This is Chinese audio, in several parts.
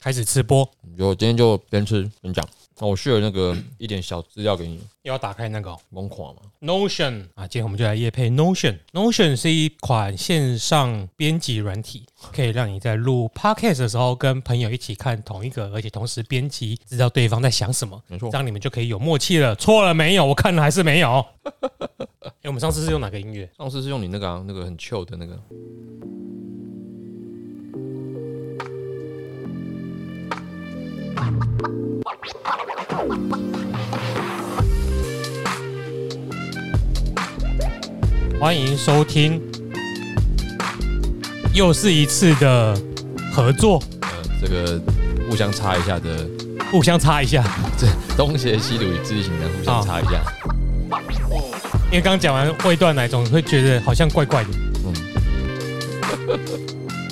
开始吃播。就今天就边吃边讲。那我需要那个 一点小资料给你，要打开那个疯狂嘛？Notion 啊，今天我们就来夜配 Notion。Notion 是一款线上编辑软体，可以让你在录 Podcast 的时候跟朋友一起看同一个，而且同时编辑，知道对方在想什么。没错，这样你们就可以有默契了。错了没有？我看了还是没有。哎、欸，我们上次是用哪个音乐？上次是用你那个、啊、那个很 chill 的那个。欢迎收听，又是一次的合作。呃，这个互相插一下的，互相插一下。这东邪西毒与自律型的互相插一下。因为刚讲完会断奶，总会觉得好像怪怪的。嗯。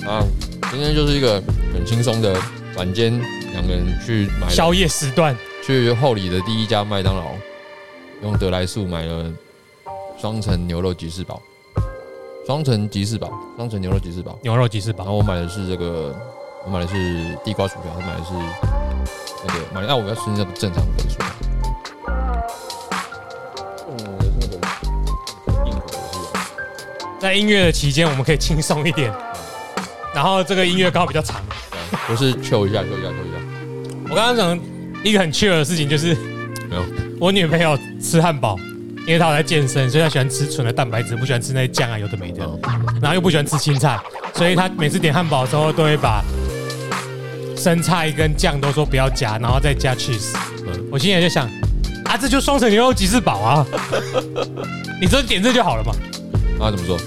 啊，今天就是一个很轻松的晚间。两个人去买宵夜时段，去后里的第一家麦当劳，用得来速买了双层牛肉吉士堡，双层吉士堡，双层牛肉吉士堡，牛肉吉士堡。然后我买的是这个，我买的是地瓜薯条，他买的是那个买，那我们要吃那个正常分数。嗯，是那个硬壳是在音乐的期间，我们可以轻松一点，然后这个音乐刚好比较长。不是秀一下，秀一下，秀一下。我刚刚讲一个很 chill 的事情，就是没有我女朋友吃汉堡，因为她有在健身，所以她喜欢吃纯的蛋白质，不喜欢吃那些酱啊，有的没的。然后又不喜欢吃青菜，所以她每次点汉堡的时候都会把生菜跟酱都说不要加，然后再加 cheese。我心里就想啊，这就双层牛肉吉士堡啊，你说点这就好了嘛？啊，怎么说？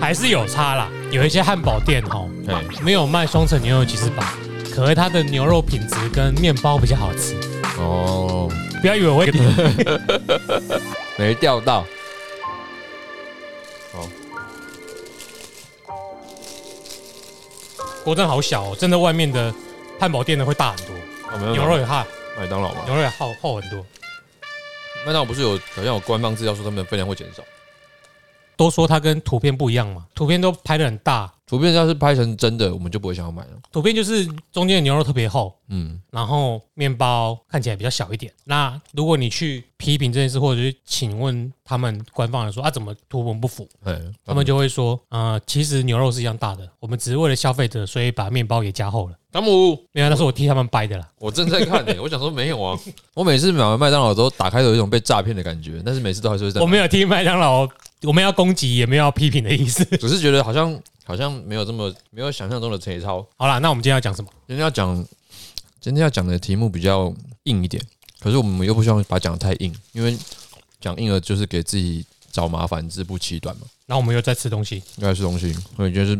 还是有差啦。有一些汉堡店哦，没有卖双层牛肉吉士堡，可是它的牛肉品质跟面包比较好吃哦。不要以为我会 没钓到。哦，锅真好小哦，真的外面的汉堡店的会大很多。牛肉也厚，麦当劳嘛，牛肉也厚厚很多。麦当劳不是有好像有官方资料说他们的分量会减少？都说它跟图片不一样嘛，图片都拍的很大，图片要是拍成真的，我们就不会想要买了。图片就是中间的牛肉特别厚，嗯，然后面包看起来比较小一点。那如果你去批评这件事，或者是请问他们官方来说啊，怎么图文不符？他们就会说，呃，其实牛肉是一样大的，我们只是为了消费者，所以把面包也加厚了。汤姆，原来那是我替他们掰的啦。我正在看呢、欸，我想说没有啊。我每次买完麦当劳都打开有一种被诈骗的感觉，但是每次都还是会在。我没有替麦当劳。我们要攻击，也没有要批评的意思，只是觉得好像好像没有这么没有想象中的粗糙。好啦，那我们今天要讲什么？今天要讲今天要讲的题目比较硬一点，可是我们又不希望把它讲得太硬，因为讲硬了就是给自己找麻烦，自不其短嘛。然后我们又在吃东西，又在吃东西，所以就是。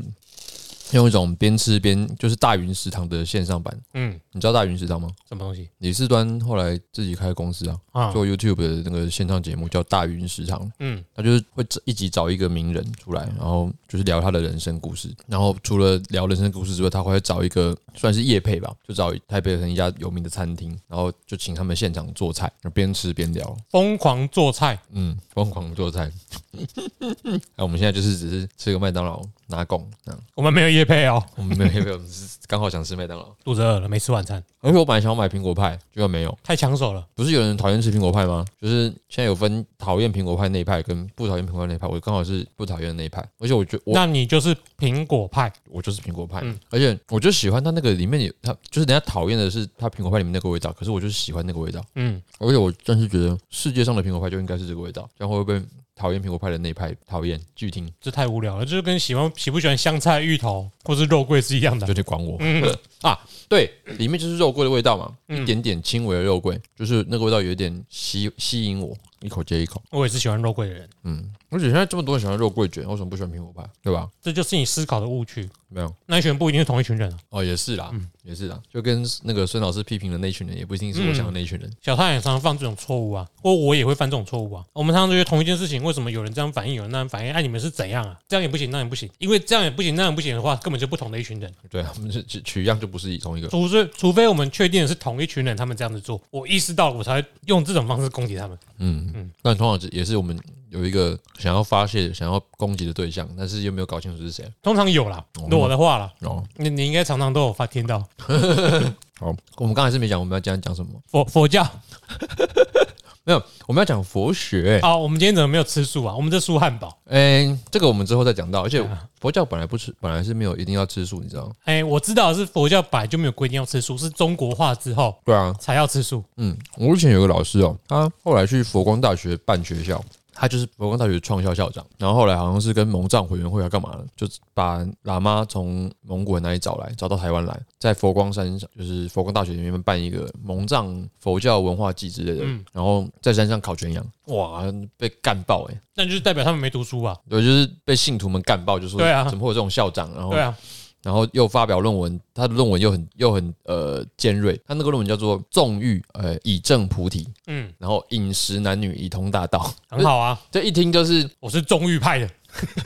用一种边吃边就是大云食堂的线上版，嗯，你知道大云食堂吗？什么东西？李四端后来自己开公司啊，做 YouTube 的那个线上节目叫大云食堂，嗯，他就是会一集找一个名人出来，然后就是聊他的人生故事，然后除了聊人生故事之外，他会找一个算是业配吧，就找台北的一家有名的餐厅，然后就请他们现场做菜，边吃边聊，疯狂做菜，嗯，疯狂做菜。那我们现在就是只是吃个麦当劳。拿拱，这样。我们没有业配哦，我们没有刚好想吃麦当劳，肚子饿了，没吃晚餐。而且我本来想要买苹果派，结果没有，太抢手了。不是有人讨厌吃苹果派吗？就是现在有分讨厌苹果派那一派跟不讨厌苹果派那一派，我刚好是不讨厌的那一派。而且我觉得，那你就是苹果派，我就是苹果派。嗯而且我就喜欢它那个里面有它，就是人家讨厌的是它苹果派里面那个味道，可是我就是喜欢那个味道。嗯，而且我真是觉得世界上的苹果派就应该是这个味道，这样会不会？讨厌苹果派的那一派讨厌，拒听，这太无聊了，就是跟喜欢喜不喜欢香菜、芋头或是肉桂是一样的，就得管我。嗯啊，对，里面就是肉桂的味道嘛，一点点轻微的肉桂，就是那个味道有一点吸吸引我，一口接一口。我也是喜欢肉桂的人，嗯，而且现在这么多人喜欢肉桂卷，为什么不喜欢苹果派？对吧？这就是你思考的误区。没有，那一群人不一定是同一群人啊哦，也是啦，嗯，也是啦，就跟那个孙老师批评的那群人，也不一定是我想的那一群人。小太也常常犯这种错误啊，或我也会犯这种错误啊。我们常常觉得同一件事情，为什么有人这样反应，有人那样反应？哎，你们是怎样啊？这样也不行，那样也不行，因为这样也不行，那样不行的话，根本就不同的一群人。对啊，我们是取取样就不。不是同一个。除非除非我们确定的是同一群人，他们这样子做，我意识到我才会用这种方式攻击他们。嗯嗯，那通常也是我们有一个想要发泄、想要攻击的对象，但是又没有搞清楚是谁。通常有啦，我的话啦，哦，你你应该常常都有发听到。好，我们刚才是没讲我们要讲讲什么佛佛教。没有，我们要讲佛学。好，我们今天怎么没有吃素啊？我们这素汉堡。哎，这个我们之后再讲到。而且佛教本来不吃，本来是没有一定要吃素，你知道吗？哎，我知道是佛教本来就没有规定要吃素，是中国化之后，对啊，才要吃素。嗯，我以前有个老师哦，他后来去佛光大学办学校。他就是佛光大学创校校长，然后后来好像是跟蒙藏委员会要干嘛了，就把喇嘛从蒙古人那里找来，找到台湾来，在佛光山上，就是佛光大学里面办一个蒙藏佛教文化祭之类的，嗯、然后在山上烤全羊，哇，被干爆哎、欸，那就是代表他们没读书吧？对，就是被信徒们干爆，就说对啊，怎么会有这种校长？然后对啊。然后又发表论文，他的论文又很又很呃尖锐，他那个论文叫做“纵欲呃以正菩提”，嗯，然后饮食男女一通大道，很好啊，这一听就是我是中域派的，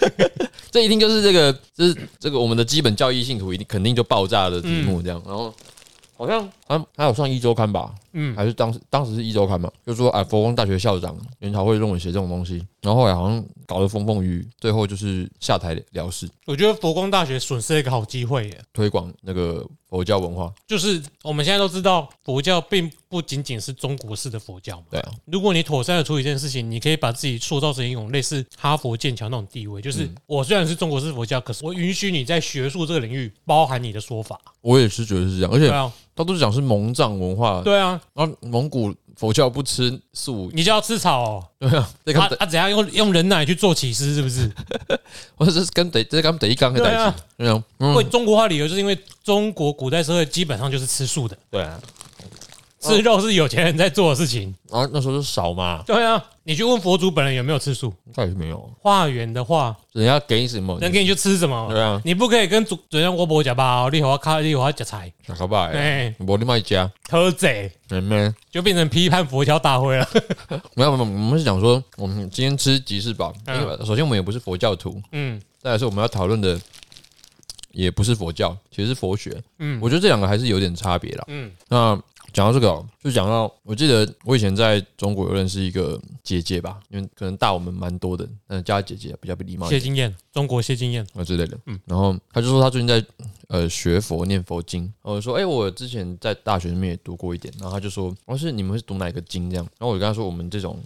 这一听就是这个，就是这个我们的基本教义信徒一定肯定就爆炸的题目这样，然后。好像还还有上一周刊吧，嗯，还是当时当时是一周刊嘛，就说啊，佛光大学校长研讨会论文写这种东西，然后后来好像搞得风风雨雨，最后就是下台了事。我觉得佛光大学损失了一个好机会耶，推广那个佛教文化。就是我们现在都知道，佛教并不仅仅是中国式的佛教嘛。对啊，如果你妥善的处理这件事情，你可以把自己塑造成一种类似哈佛、剑桥那种地位。就是我虽然是中国式佛教，可是我允许你在学术这个领域包含你的说法。我也是觉得是这样，而且。他都是讲是蒙藏文化，对啊，然后蒙古佛教不吃素，你就要吃草哦，对啊，他他怎样用用人奶去做起司，是不是？我这是跟得这是跟得一刚的代志，对啊，会中国化理由就是因为中国古代社会基本上就是吃素的，对啊。吃肉是有钱人在做的事情啊，那时候就少嘛。对啊，你去问佛祖本人有没有吃素？他也是没有。化缘的话，人家给你什么，能给你就吃什么。对啊，你不可以跟主人家我不吃包，你和我卡，你和我吃菜。好吧，哎，我另外一家偷贼，妹妹就变成批判佛教大会了。没有没有，我们是讲说，我们今天吃吉事堡。首先，我们也不是佛教徒。嗯。再来是我们要讨论的，也不是佛教，其实是佛学。嗯。我觉得这两个还是有点差别啦。嗯。那。讲到这个，就讲到，我记得我以前在中国有认识一个姐姐吧，因为可能大我们蛮多的，但是叫她姐姐比较不礼貌。谢金燕，中国谢金燕啊之类的。嗯，然后她就说她最近在呃学佛念佛经，我就说哎，我之前在大学里面也读过一点，然后她就说，哦是你们是读哪个经这样？然后我就跟她说，我们这种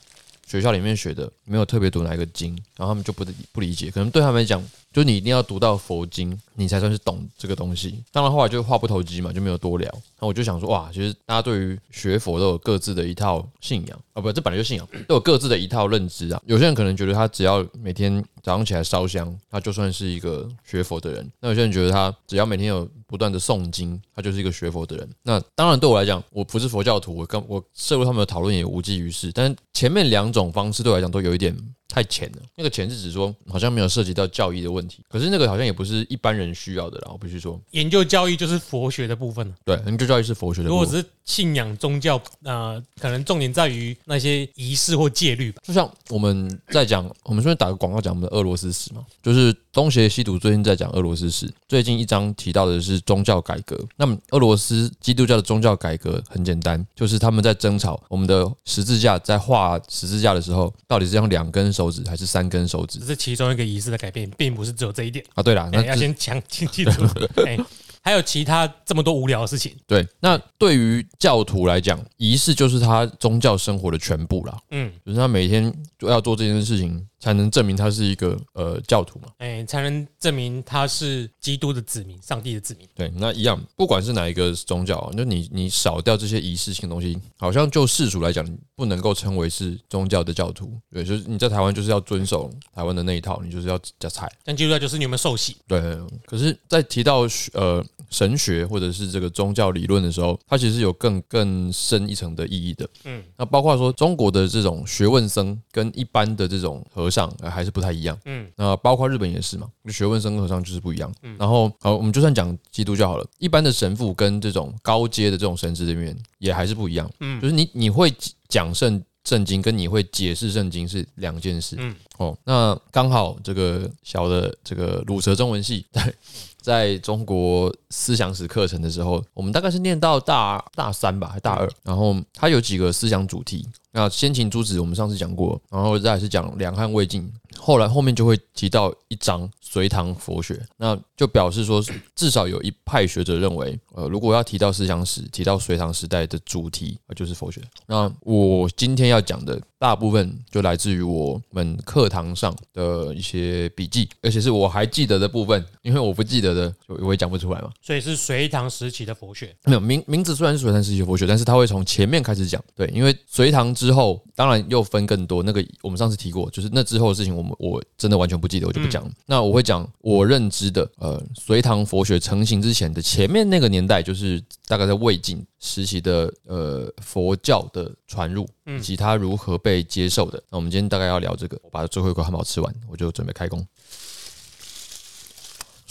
学校里面学的没有特别读哪一个经，然后他们就不不理解，可能对他们来讲。就你一定要读到佛经，你才算是懂这个东西。当然后来就话不投机嘛，就没有多聊。那我就想说，哇，其实大家对于学佛都有各自的一套信仰啊，不，这本来就信仰，都有各自的一套认知啊。有些人可能觉得他只要每天早上起来烧香，他就算是一个学佛的人。那有些人觉得他只要每天有不断的诵经，他就是一个学佛的人。那当然对我来讲，我不是佛教徒，我跟我涉入他们的讨论也无济于事。但前面两种方式对我来讲都有一点。太浅了，那个浅是指说好像没有涉及到教义的问题，可是那个好像也不是一般人需要的啦。我必须说，研究教义就是佛学的部分。对，研究教义是佛学的部分。如果只是信仰宗教，呃，可能重点在于那些仪式或戒律吧。就像我们在讲，我们顺便打个广告，讲我们的俄罗斯史嘛，就是东邪西毒最近在讲俄罗斯史，最近一章提到的是宗教改革。那么俄罗斯基督教的宗教改革很简单，就是他们在争吵我们的十字架，在画十字架的时候，到底是用两根手指还是三根手指？这是其中一个仪式的改变，并不是只有这一点啊。对了，那要先讲清楚。还有其他这么多无聊的事情。对，那对于教徒来讲，仪式就是他宗教生活的全部啦。嗯，就是他每天都要做这件事情。才能证明他是一个呃教徒嘛？哎，才能证明他是基督的子民，上帝的子民。对，那一样，不管是哪一个宗教，就你你少掉这些仪式性的东西，好像就世俗来讲，不能够称为是宗教的教徒。对，就是你在台湾就是要遵守台湾的那一套，你就是要加菜。但基督教就是你有没有受洗？对，可是，在提到呃神学或者是这个宗教理论的时候，它其实有更更深一层的意义的。嗯，那包括说中国的这种学问僧跟一般的这种和尚还是不太一样，嗯，那包括日本也是嘛，学问僧和尚就是不一样，嗯，然后好，我们就算讲基督教好了，一般的神父跟这种高阶的这种神职人员也还是不一样，嗯，就是你你会讲圣圣经，跟你会解释圣经是两件事，嗯，哦，那刚好这个小的这个鲁蛇中文系在 在中国思想史课程的时候，我们大概是念到大大三吧，大二，然后它有几个思想主题。那先秦诸子我们上次讲过，然后再来是讲两汉魏晋，后来后面就会提到一章隋唐佛学，那就表示说至少有一派学者认为，呃，如果要提到思想史，提到隋唐时代的主题，呃，就是佛学。那我今天要讲的大部分就来自于我们课堂上的一些笔记，而且是我还记得的部分，因为我不记得的，就我也讲不出来嘛。所以是隋唐时期的佛学，没有名名字虽然是隋唐时期的佛学，但是他会从前面开始讲，对，因为隋唐。之后当然又分更多，那个我们上次提过，就是那之后的事情，我们我真的完全不记得，我就不讲了。那我会讲我认知的，呃，隋唐佛学成型之前的前面那个年代，就是大概在魏晋时期的呃佛教的传入，以及它如何被接受的。那我们今天大概要聊这个，我把最后一口汉堡吃完，我就准备开工。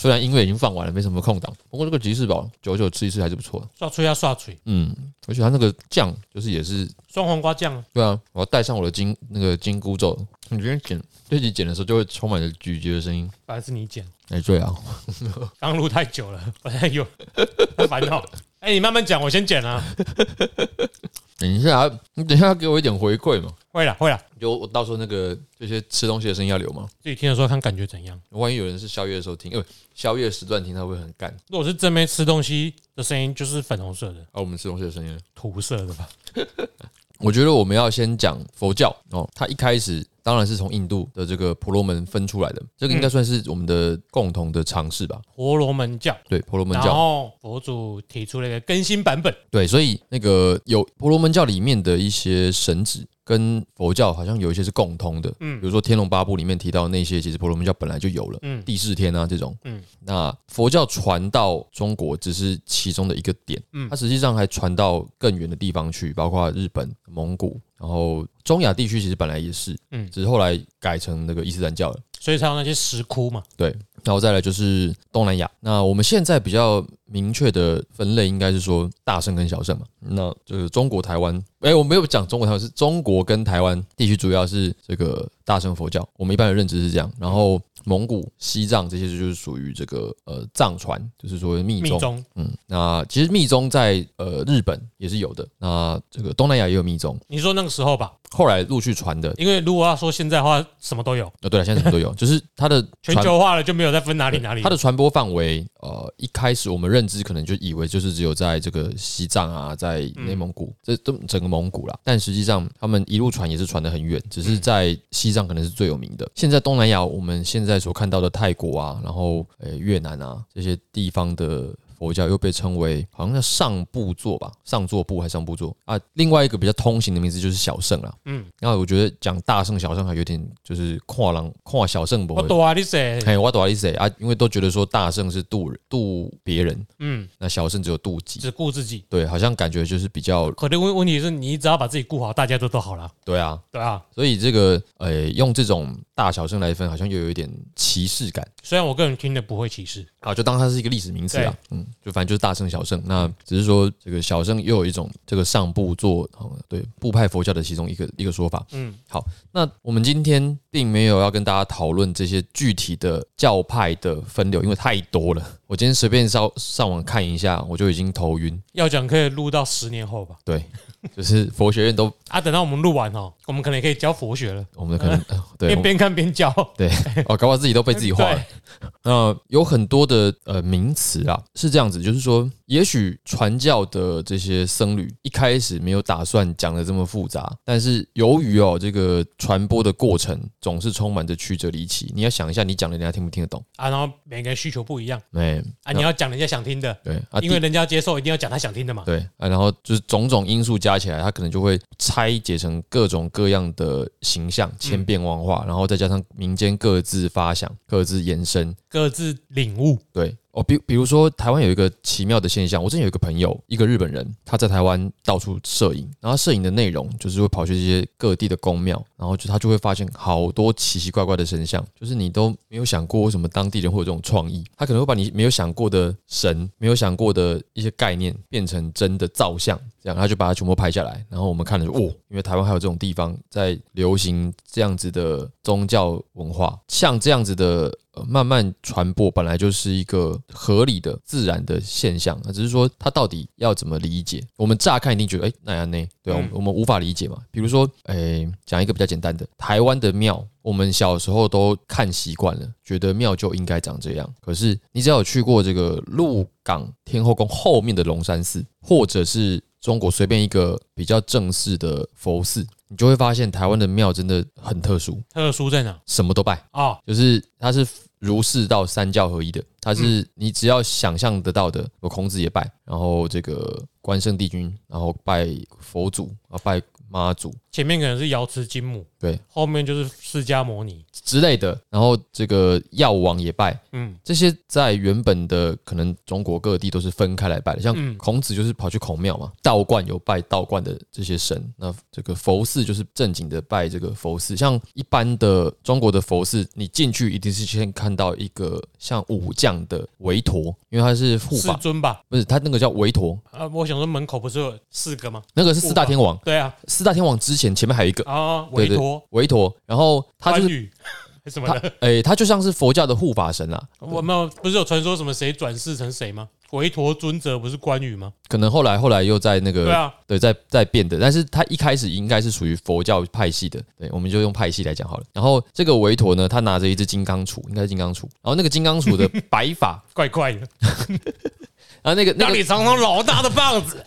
虽然音乐已经放完了，没什么空档，不过这个吉士堡久久吃一次还是不错的。刷脆要刷脆，嗯，而且它那个酱就是也是酸黄瓜酱。对啊，我要带上我的金那个金箍咒。你今天剪这集剪的时候就会充满着咀嚼的声音，反而是你剪。哎，对啊，刚录太久了，我在有太 烦恼。哎，你慢慢讲，我先剪啊。等一下，你等一下给我一点回馈嘛。会了，会了。就我到时候那个这些吃东西的声音要留吗？自己听的时候看感觉怎样？万一有人是宵夜的时候听，因为宵夜时段听，他会很干。如果是正面吃东西的声音，就是粉红色的。啊，我们吃东西的声音，土色的吧？我觉得我们要先讲佛教哦，它一开始。当然是从印度的这个婆罗门分出来的，这个应该算是我们的共同的尝试吧。婆罗门教，对，婆罗门教。然后佛祖提出了一个更新版本，对，所以那个有婆罗门教里面的一些神旨。跟佛教好像有一些是共通的，嗯，比如说《天龙八部》里面提到那些，其实婆罗门教本来就有了，嗯，第四天啊这种，嗯，那佛教传到中国只是其中的一个点，嗯，它实际上还传到更远的地方去，包括日本、蒙古，然后中亚地区其实本来也是，嗯，只是后来改成那个伊斯兰教了，所以才有那些石窟嘛，对，然后再来就是东南亚，那我们现在比较。明确的分类应该是说大圣跟小圣嘛，那就是中国台湾，哎，我没有讲中国台湾，是中国跟台湾地区主要是这个大圣佛教，我们一般的认知是这样，然后。蒙古、西藏这些就是属于这个呃藏传，就是说密宗。密宗，嗯，那其实密宗在呃日本也是有的，那这个东南亚也有密宗。你说那个时候吧，后来陆续传的。因为如果要说现在的话，什么都有。呃，对了，现在什么都有，就是它的全球化了，就没有再分哪里哪里。它的传播范围，呃，一开始我们认知可能就以为就是只有在这个西藏啊，在内蒙古，这都整个蒙古啦。但实际上他们一路传也是传得很远，只是在西藏可能是最有名的。现在东南亚，我们现在。在所看到的泰国啊，然后呃越南啊这些地方的。佛教又被称为好像叫上部座吧，上座部还是上部座啊？另外一个比较通行的名字就是小圣啦。嗯，然后我觉得讲大圣小圣还有点就是跨狼跨小圣不会。我懂啊，你谁，嘿，我懂啊，你谁啊，因为都觉得说大圣是渡人渡别人，嗯，那小圣只有渡己，只顾自己。对，好像感觉就是比较。可能问问题是你只要把自己顾好，大家都都好了。对啊，对啊，所以这个呃，用这种大小乘来分，好像又有一点歧视感。虽然我个人听的不会歧视，啊，就当它是一个历史名词啊，嗯。就反正就是大圣小圣，那只是说这个小圣又有一种这个上部做，对部派佛教的其中一个一个说法。嗯，好，那我们今天并没有要跟大家讨论这些具体的教派的分流，因为太多了。我今天随便上上网看一下，我就已经头晕。要讲可以录到十年后吧？对。就是佛学院都啊，等到我们录完哦，我们可能也可以教佛学了。我们可能 对边边看边教，对哦，搞不好自己都被自己画了。那有很多的呃名词啊，是这样子，就是说，也许传教的这些僧侣一开始没有打算讲的这么复杂，但是由于哦这个传播的过程总是充满着曲折离奇，你要想一下，你讲的人家听不听得懂啊？然后每个人需求不一样，对啊，你要讲人家想听的，对啊，因为人家接受一定要讲他想听的嘛，对啊，然后就是种种因素加。起来，他可能就会拆解成各种各样的形象，千变万化，然后再加上民间各自发想、各自延伸、各自领悟，对。哦，比比如说台湾有一个奇妙的现象，我之前有一个朋友，一个日本人，他在台湾到处摄影，然后摄影的内容就是会跑去这些各地的宫庙，然后就他就会发现好多奇奇怪怪的神像，就是你都没有想过为什么当地人会有这种创意，他可能会把你没有想过的神、没有想过的一些概念变成真的造像，这样他就把它全部拍下来，然后我们看了就哦，因为台湾还有这种地方在流行这样子的宗教文化，像这样子的呃慢慢传播本来就是一个合理的自然的现象，那只是说它到底要怎么理解？我们乍看一定觉得，哎，那样那对啊，我们我们无法理解嘛。比如说，哎，讲一个比较简单的，台湾的庙，我们小时候都看习惯了，觉得庙就应该长这样。可是你只要有去过这个鹿港天后宫后面的龙山寺，或者是中国随便一个比较正式的佛寺。你就会发现台湾的庙真的很特殊，特殊在哪？什么都拜啊，就是它是儒释道三教合一的，它是你只要想象得到的，有孔子也拜，然后这个关圣帝君，然后拜佛祖啊，拜。妈祖。前面可能是瑶池金母，对，后面就是释迦摩尼。之类的，然后这个药王也拜，嗯，这些在原本的可能中国各地都是分开来拜的，像孔子就是跑去孔庙嘛，道观有拜道观的这些神，那这个佛寺就是正经的拜这个佛寺，像一般的中国的佛寺，你进去一定是先看到一个像武将的韦陀，因为他是护法。尊吧？不是，他那个叫韦陀。啊，我想说门口不是有四个吗？那个是四大天王，对啊。四大天王之前，前面还有一个啊，韦陀，韦陀，然后他就是 什么的，哎，他就像是佛教的护法神啊。我们不是有传说什么谁转世成谁吗？韦陀尊者不是关羽吗？可能后来后来又在那个对啊，对，在在变的，但是他一开始应该是属于佛教派系的，对，我们就用派系来讲好了。然后这个韦陀呢，他拿着一只金刚杵，应该是金刚杵，然后那个金刚杵的 摆法怪怪的，然后那个那里藏藏老大的棒子。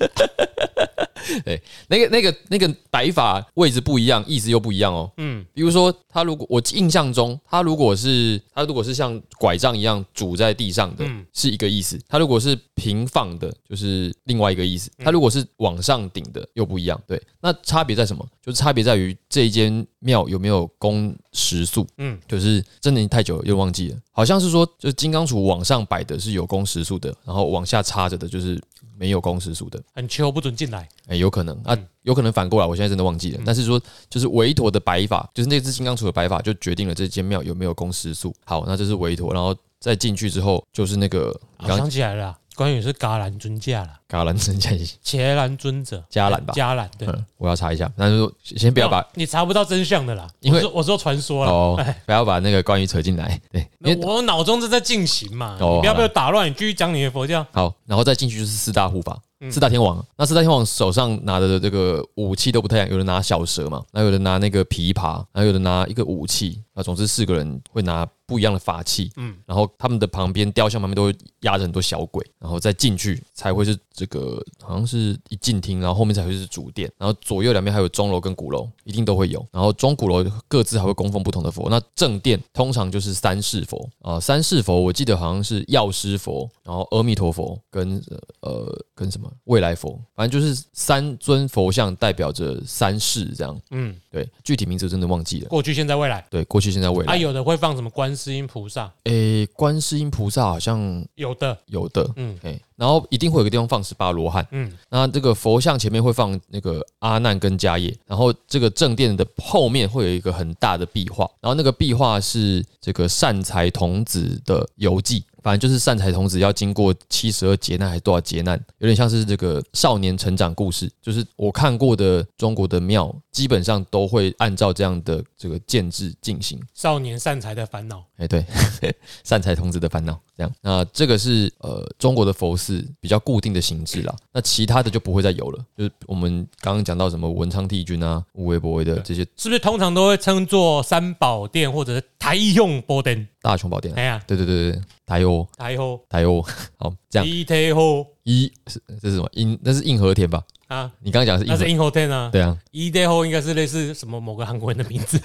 对，那个、那个、那个摆法位置不一样，意思又不一样哦。嗯，比如说他如果我印象中，他如果是他如果是像拐杖一样拄在地上的，是一个意思；他如果是平放的，就是另外一个意思；他如果是往上顶的，又不一样。对，那差别在什么？就是差别在于这一间庙有没有供食宿。嗯，就是真的太久了又忘记了，好像是说，就是金刚杵往上摆的是有供食宿的，然后往下插着的就是。没有公时数的，很秋不准进来。哎，有可能啊，有可能反过来，我现在真的忘记了。但是说，就是韦陀的白法，就是那只金刚杵的白法，就决定了这间庙有没有公时数。好，那这是韦陀，然后再进去之后，就是那个，我想起来了。关羽是伽蓝尊驾了，伽蓝尊驾，伽蓝尊者，伽蓝吧，伽蓝对，我要查一下，但是先不要把，你查不到真相的啦，因为我说传说了，哦，不要把那个关羽扯进来，对，我脑中正在进行嘛，你不要被我打乱，你继续讲你的佛教。好，然后再进去就是四大护法，四大天王，那四大天王手上拿的这个武器都不太一样，有人拿小蛇嘛，那有人拿那个琵琶，还有人拿一个武器，啊，总之四个人会拿。不一样的法器，嗯，然后他们的旁边雕像旁边都会压着很多小鬼，然后再进去才会是这个，好像是一进厅，然后后面才会是主殿，然后左右两边还有钟楼跟鼓楼，一定都会有，然后钟鼓楼各自还会供奉不同的佛。那正殿通常就是三世佛啊，三世佛我记得好像是药师佛，然后阿弥陀佛跟呃跟什么未来佛，反正就是三尊佛像代表着三世这样，嗯，对，具体名字真的忘记了。过去、现在、未来，对，过去、现在、未来。啊，有的会放什么观世音菩萨，诶，观世音菩萨好像有的，有的，嗯，诶，然后一定会有个地方放十八罗汉，嗯，那这个佛像前面会放那个阿难跟迦叶，然后这个正殿的后面会有一个很大的壁画，然后那个壁画是这个善财童子的游记。反正就是善财童子要经过七十二劫难还是多少劫难，有点像是这个少年成长故事。就是我看过的中国的庙，基本上都会按照这样的这个建制进行。少年善财的烦恼，哎，对，善财童子的烦恼，这样。那这个是呃中国的佛寺比较固定的形制啦。那其他的就不会再有了。就是我们刚刚讲到什么文昌帝君啊、无为不为的这些，是不是通常都会称作三宝殿或者是台用宝殿？大雄宝殿。哎呀，对对对对，台用，台用，台用。好，这样。一台后，一是这是什么？应那是硬和田吧？啊，你刚刚讲是那是应和田啊？对啊，一台后应该是类似什么某个韩国人的名字。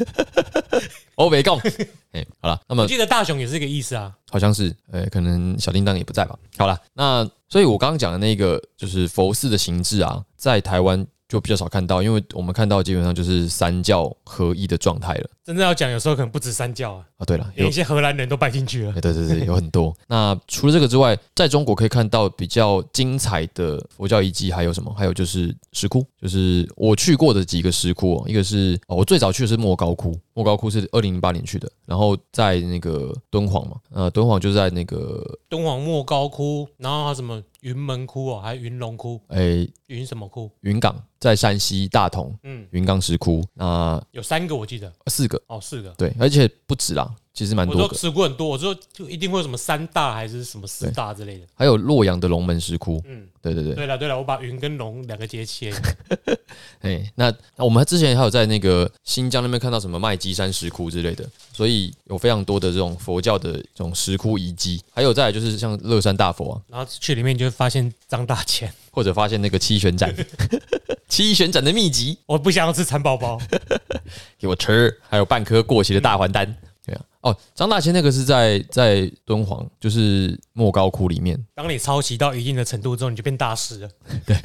欧北共。哎，好了，那么我记得大雄也是这个意思啊，好像是，呃，可能小叮当也不在吧？好了，那所以我刚刚讲的那个就是佛寺的形制啊，在台湾。就比较少看到，因为我们看到基本上就是三教合一的状态了。真正要讲，有时候可能不止三教啊。啊，对了，有一些荷兰人都拜进去了。对对对，有很多。那除了这个之外，在中国可以看到比较精彩的佛教遗迹还有什么？还有就是石窟，就是我去过的几个石窟哦。一个是哦，我最早去的是莫高窟，莫高窟是二零零八年去的，然后在那个敦煌嘛，呃，敦煌就在那个敦煌莫高窟，然后还有什么？云门窟哦，还有云龙窟？哎，云什么窟？云岗在山西大同，嗯，云冈石窟。那有三个，我记得，四个哦，四个。对，而且不止啦。其实蛮多的。石窟很多，我说就一定会有什么三大还是什么四大之类的。还有洛阳的龙门石窟，嗯，对对对。对了对了，我把云跟龙两个接起来。哎，那那我们之前还有在那个新疆那边看到什么麦积山石窟之类的，所以有非常多的这种佛教的这种石窟遗迹。还有再来就是像乐山大佛啊，然后去里面就会发现张大千，或者发现那个七旋斩。七旋斩的秘籍，我不想要吃蚕宝宝，给我吃。还有半颗过期的大还丹。哦，张大千那个是在在敦煌，就是莫高窟里面。当你抄袭到一定的程度之后，你就变大师了。对，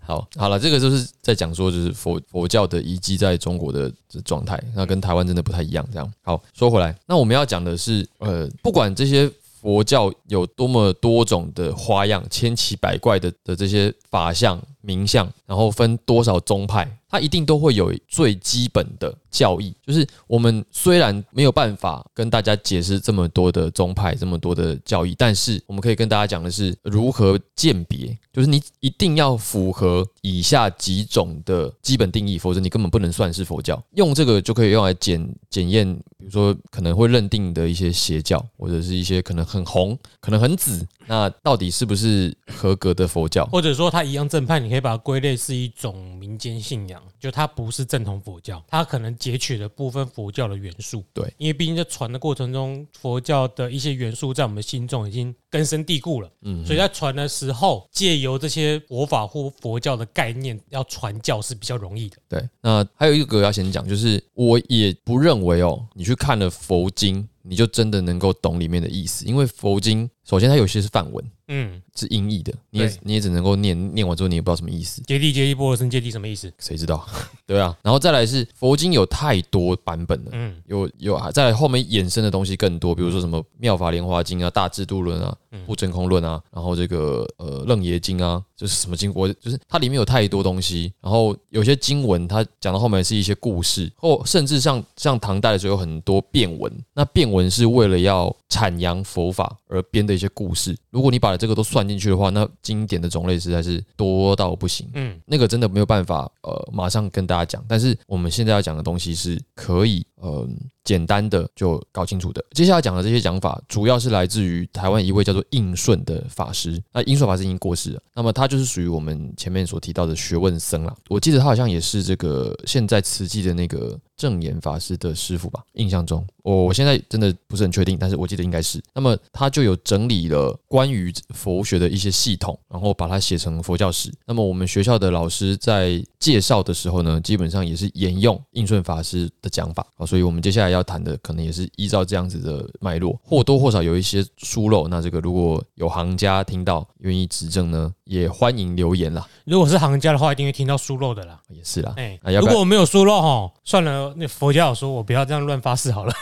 好，好了，这个就是在讲说，就是佛佛教的遗迹在中国的状态，那跟台湾真的不太一样。这样，好，说回来，那我们要讲的是，呃，不管这些。佛教有多么多种的花样，千奇百怪的的这些法相、名相，然后分多少宗派，它一定都会有最基本的教义。就是我们虽然没有办法跟大家解释这么多的宗派、这么多的教义，但是我们可以跟大家讲的是如何鉴别。就是你一定要符合以下几种的基本定义，否则你根本不能算是佛教。用这个就可以用来检检验，比如说可能会认定的一些邪教，或者是一些可能很红、可能很紫，那到底是不是合格的佛教？或者说它一样正派，你可以把它归类是一种民间信仰，就它不是正统佛教，它可能截取了部分佛教的元素。对，因为毕竟在传的过程中，佛教的一些元素在我们心中已经根深蒂固了。嗯，所以在传的时候，借由由这些佛法或佛教的概念要传教是比较容易的。对，那还有一个要先讲，就是我也不认为哦，你去看了佛经，你就真的能够懂里面的意思，因为佛经首先它有些是梵文。嗯，是音译的，你也你也只能够念念完之后，你也不知道什么意思。揭谛揭谛波罗僧揭谛什么意思？谁知道？对啊，然后再来是佛经有太多版本了，嗯，有有再来后面衍生的东西更多，比如说什么妙法莲华经啊、大智度论啊、不真空论啊，然后这个呃楞严经啊，就是什么经我就是它里面有太多东西，然后有些经文它讲到后面是一些故事，或甚至像像唐代的时候有很多变文，那变文是为了要阐扬佛法而编的一些故事。如果你把这个都算进去的话，那经典的种类实在是多到不行。嗯，那个真的没有办法，呃，马上跟大家讲。但是我们现在要讲的东西是可以，呃。简单的就搞清楚的。接下来讲的这些讲法，主要是来自于台湾一位叫做应顺的法师。那应顺法师已经过世了，那么他就是属于我们前面所提到的学问僧了。我记得他好像也是这个现在慈济的那个正言法师的师傅吧？印象中，我我现在真的不是很确定，但是我记得应该是。那么他就有整理了关于佛学的一些系统，然后把它写成佛教史。那么我们学校的老师在介绍的时候呢，基本上也是沿用应顺法师的讲法啊。所以我们接下来要。要谈的可能也是依照这样子的脉络，或多或少有一些疏漏。那这个如果有行家听到愿意指正呢，也欢迎留言啦。如果是行家的话，一定会听到疏漏的啦。也是啦，哎，如果我没有疏漏哈，算了，那佛教有说我不要这样乱发誓好了。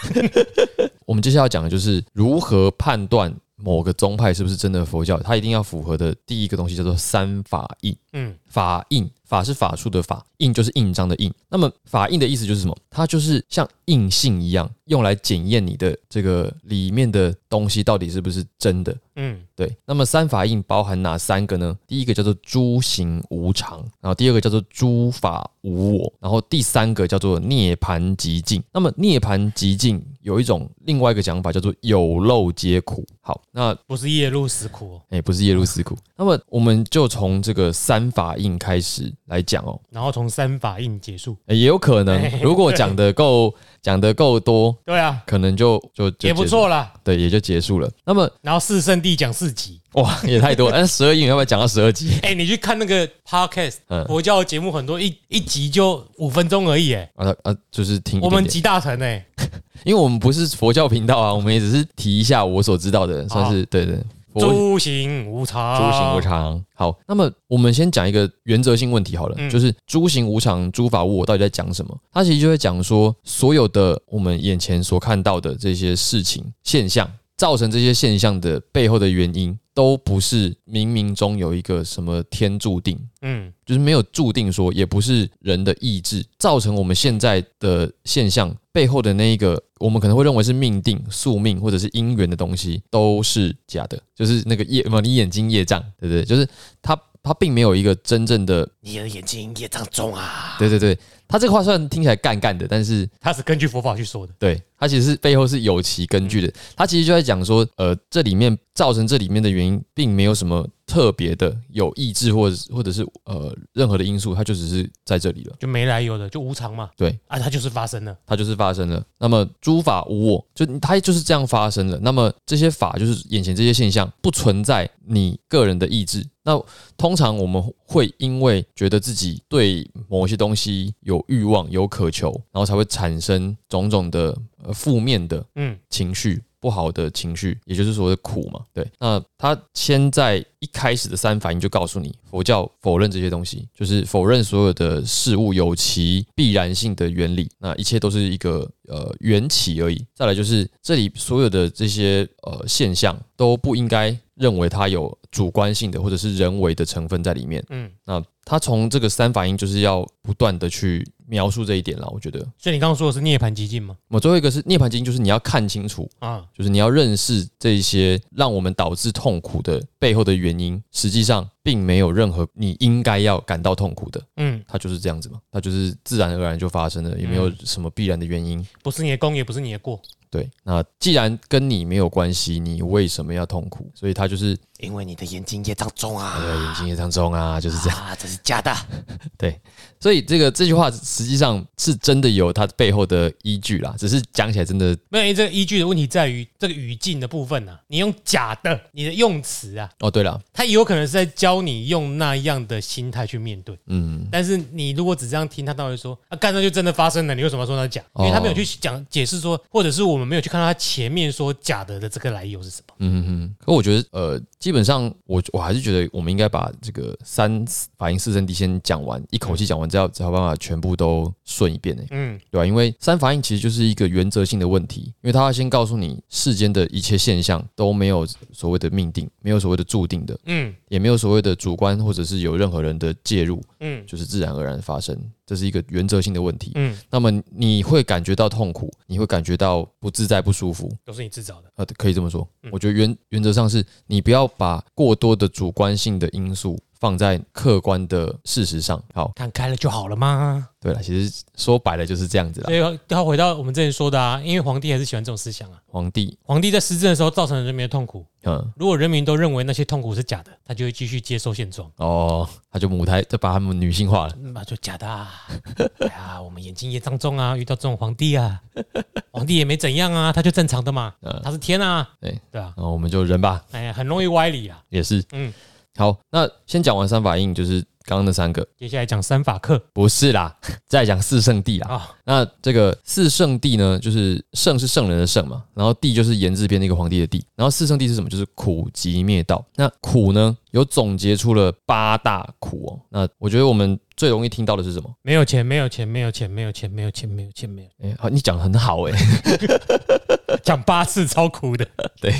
我们接下来要讲的就是如何判断某个宗派是不是真的佛教，它一定要符合的第一个东西叫做三法印。嗯，法印。法是法术的法，印就是印章的印。那么法印的意思就是什么？它就是像印信一样，用来检验你的这个里面的东西到底是不是真的。嗯，对。那么三法印包含哪三个呢？第一个叫做诸行无常，然后第二个叫做诸法无我，然后第三个叫做涅槃极境。那么涅槃寂静有一种另外一个讲法叫做有漏皆苦。好，那不是夜入死苦，哎，不是夜入死苦。那么我们就从这个三法印开始来讲哦，然后从三法印结束，也有可能。如果讲得够讲得够多，对啊，可能就就也不错啦。对，也就结束了。那么，然后四圣地讲四集，哇，也太多。那十二印要不要讲到十二集？哎，你去看那个 podcast，佛教节目很多，一一集就五分钟而已。哎，啊啊，就是听我们集大成哎，因为我们不是佛教频道啊，我们也只是提一下我所知道的，算是对对。诸行无常，诸行无常。好，那么我们先讲一个原则性问题好了，嗯、就是诸行无常，诸法无我，到底在讲什么？它其实就会讲说，所有的我们眼前所看到的这些事情现象，造成这些现象的背后的原因，都不是冥冥中有一个什么天注定，嗯，就是没有注定说，也不是人的意志造成我们现在的现象。背后的那一个，我们可能会认为是命定、宿命或者是因缘的东西，都是假的。就是那个业嘛，你眼睛业障，对不对？就是它，它并没有一个真正的。你的眼睛业障重啊！对对对，他这个话虽然听起来干干的，但是他是根据佛法去说的。对，他其实是背后是有其根据的。他其实就在讲说，呃，这里面造成这里面的原因，并没有什么特别的有意志或者或者是呃任何的因素，它就只是在这里了，就没来由的，就无常嘛。对，啊，它就是发生了，它就是发生了。那么诸法无我，就它就是这样发生了。那么这些法就是眼前这些现象，不存在你个人的意志。那通常我们会因为觉得自己对某些东西有欲望、有渴求，然后才会产生种种的呃负面的嗯情绪。不好的情绪，也就是所谓的苦嘛。对，那他先在一开始的三反应就告诉你，佛教否认这些东西，就是否认所有的事物有其必然性的原理，那一切都是一个呃缘起而已。再来就是这里所有的这些呃现象都不应该认为它有主观性的或者是人为的成分在里面。嗯，那他从这个三反应就是要不断的去。描述这一点了，我觉得。所以你刚刚说的是涅槃极境吗？我最后一个是涅槃极境，就是你要看清楚啊，就是你要认识这些让我们导致痛苦的背后的原因，实际上并没有任何你应该要感到痛苦的。嗯，它就是这样子嘛，它就是自然而然就发生了，也没有什么必然的原因。不是你的功，也不是你的过。对，那既然跟你没有关系，你为什么要痛苦？所以它就是。因为你的眼睛也当中啊，对，眼睛也当中啊，就是这样啊，这是假的。对，所以这个这句话实际上是真的有它背后的依据啦，只是讲起来真的没有。这个依据的问题在于这个语境的部分呢、啊，你用假的，你的用词啊，哦，对了，他有可能是在教你用那样的心态去面对，嗯，但是你如果只这样听，他到底说啊，干那就真的发生了，你为什么要说他假？因为他没有去讲解释说，或者是我们没有去看到他前面说假的的这个来由是什么？嗯嗯，可我觉得呃。基本上我，我我还是觉得我们应该把这个三反应四圣谛先讲完，一口气讲完，只要只要办法全部都顺一遍呢。嗯，对吧？因为三反应其实就是一个原则性的问题，因为它要先告诉你世间的一切现象都没有所谓的命定，没有所谓的注定的，嗯，也没有所谓的主观或者是有任何人的介入，嗯，就是自然而然发生。这是一个原则性的问题。嗯，那么你会感觉到痛苦，你会感觉到不自在、不舒服，都是你自找的。呃，可以这么说。我觉得原原则上是你不要把过多的主观性的因素放在客观的事实上。好，看开了就好了吗？对了，其实说白了就是这样子了。所以要回到我们之前说的啊，因为皇帝还是喜欢这种思想啊。皇帝，皇帝在施政的时候造成了人民的痛苦。嗯，如果人民都认为那些痛苦是假的，他就会继续接受现状。哦，他就母胎就把他们女性化了。那就假的啊！哎呀，我们眼睛也当中啊，遇到这种皇帝啊，皇帝也没怎样啊，他就正常的嘛。嗯，他是天啊。对对啊，那我们就忍吧。哎呀，很容易歪理啊。也是。嗯，好，那先讲完三法印，就是。刚刚那三个，接下来讲三法克，不是啦，再讲四圣地啦。哦、那这个四圣地呢，就是圣是圣人的圣嘛，然后谛就是言字边那个皇帝的帝，然后四圣地是什么？就是苦集灭道。那苦呢，有总结出了八大苦哦。那我觉得我们最容易听到的是什么？没有钱，没有钱，没有钱，没有钱，没有钱，没有钱，没有。哎、欸，好，你讲得很好哎、欸，讲八次超苦的，对。